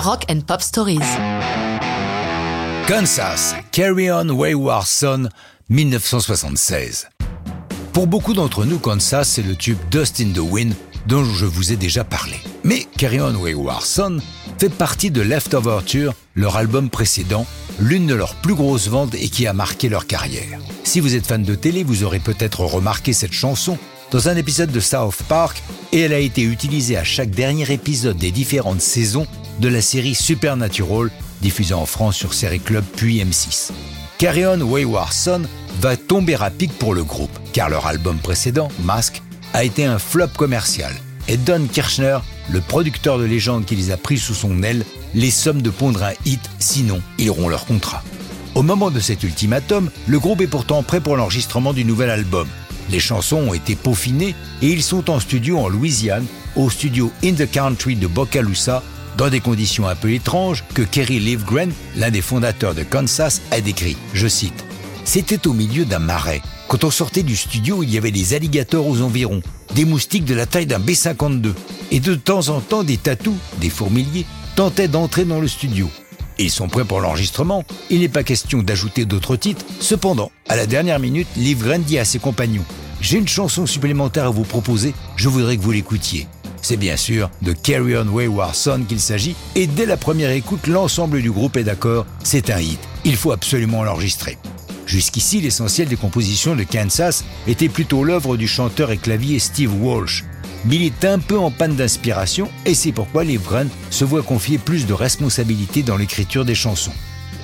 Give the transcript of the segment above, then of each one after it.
Rock and Pop Stories. Kansas, Carry On Wayward Son, 1976. Pour beaucoup d'entre nous, Kansas, c'est le tube Dust in the Wind dont je vous ai déjà parlé. Mais Carry On Wayward Son fait partie de Leftover Tour, leur album précédent, l'une de leurs plus grosses ventes et qui a marqué leur carrière. Si vous êtes fan de télé, vous aurez peut-être remarqué cette chanson dans un épisode de South Park et elle a été utilisée à chaque dernier épisode des différentes saisons de la série Supernatural, diffusée en France sur Série Club puis M6. Carry On Wayward Son va tomber à pic pour le groupe, car leur album précédent, Mask, a été un flop commercial. Et Don Kirchner, le producteur de légende qui les a pris sous son aile, les somme de pondre un hit, sinon ils auront leur contrat. Au moment de cet ultimatum, le groupe est pourtant prêt pour l'enregistrement du nouvel album. Les chansons ont été peaufinées et ils sont en studio en Louisiane, au studio In the Country de Bocalusa, dans des conditions un peu étranges que Kerry Livgren, l'un des fondateurs de Kansas, a décrit. Je cite C'était au milieu d'un marais. Quand on sortait du studio, il y avait des alligators aux environs, des moustiques de la taille d'un B-52, et de temps en temps des tatous, des fourmiliers, tentaient d'entrer dans le studio. Ils sont prêts pour l'enregistrement, il n'est pas question d'ajouter d'autres titres. Cependant, à la dernière minute, Livgren dit à ses compagnons J'ai une chanson supplémentaire à vous proposer, je voudrais que vous l'écoutiez. C'est bien sûr de Carry On Wayward Son qu'il s'agit, et dès la première écoute, l'ensemble du groupe est d'accord, c'est un hit, il faut absolument l'enregistrer. Jusqu'ici, l'essentiel des compositions de Kansas était plutôt l'œuvre du chanteur et clavier Steve Walsh. Mais il est un peu en panne d'inspiration et c'est pourquoi Livgren se voit confier plus de responsabilités dans l'écriture des chansons.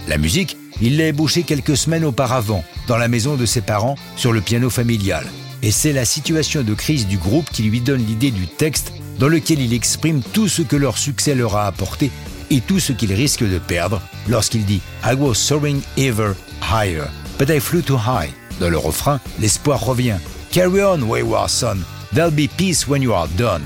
La musique, il l'a ébauchée quelques semaines auparavant, dans la maison de ses parents, sur le piano familial. Et c'est la situation de crise du groupe qui lui donne l'idée du texte dans lequel il exprime tout ce que leur succès leur a apporté et tout ce qu'il risque de perdre lorsqu'il dit I was soaring ever higher, but I flew too high. Dans le refrain, l'espoir revient. Carry on, wayward son. There'll be peace when you are done.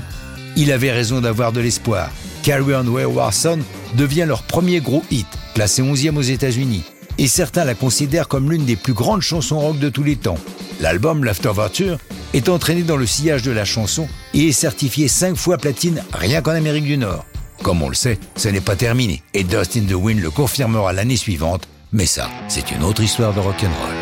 Il avait raison d'avoir de l'espoir. Carry on, wayward son devient leur premier gros hit, classé 11e aux États-Unis. Et certains la considèrent comme l'une des plus grandes chansons rock de tous les temps. L'album L'Afterverture est entraîné dans le sillage de la chanson et est certifié 5 fois platine rien qu'en Amérique du Nord. Comme on le sait, ce n'est pas terminé et Dust in the le confirmera l'année suivante, mais ça, c'est une autre histoire de rock'n'roll.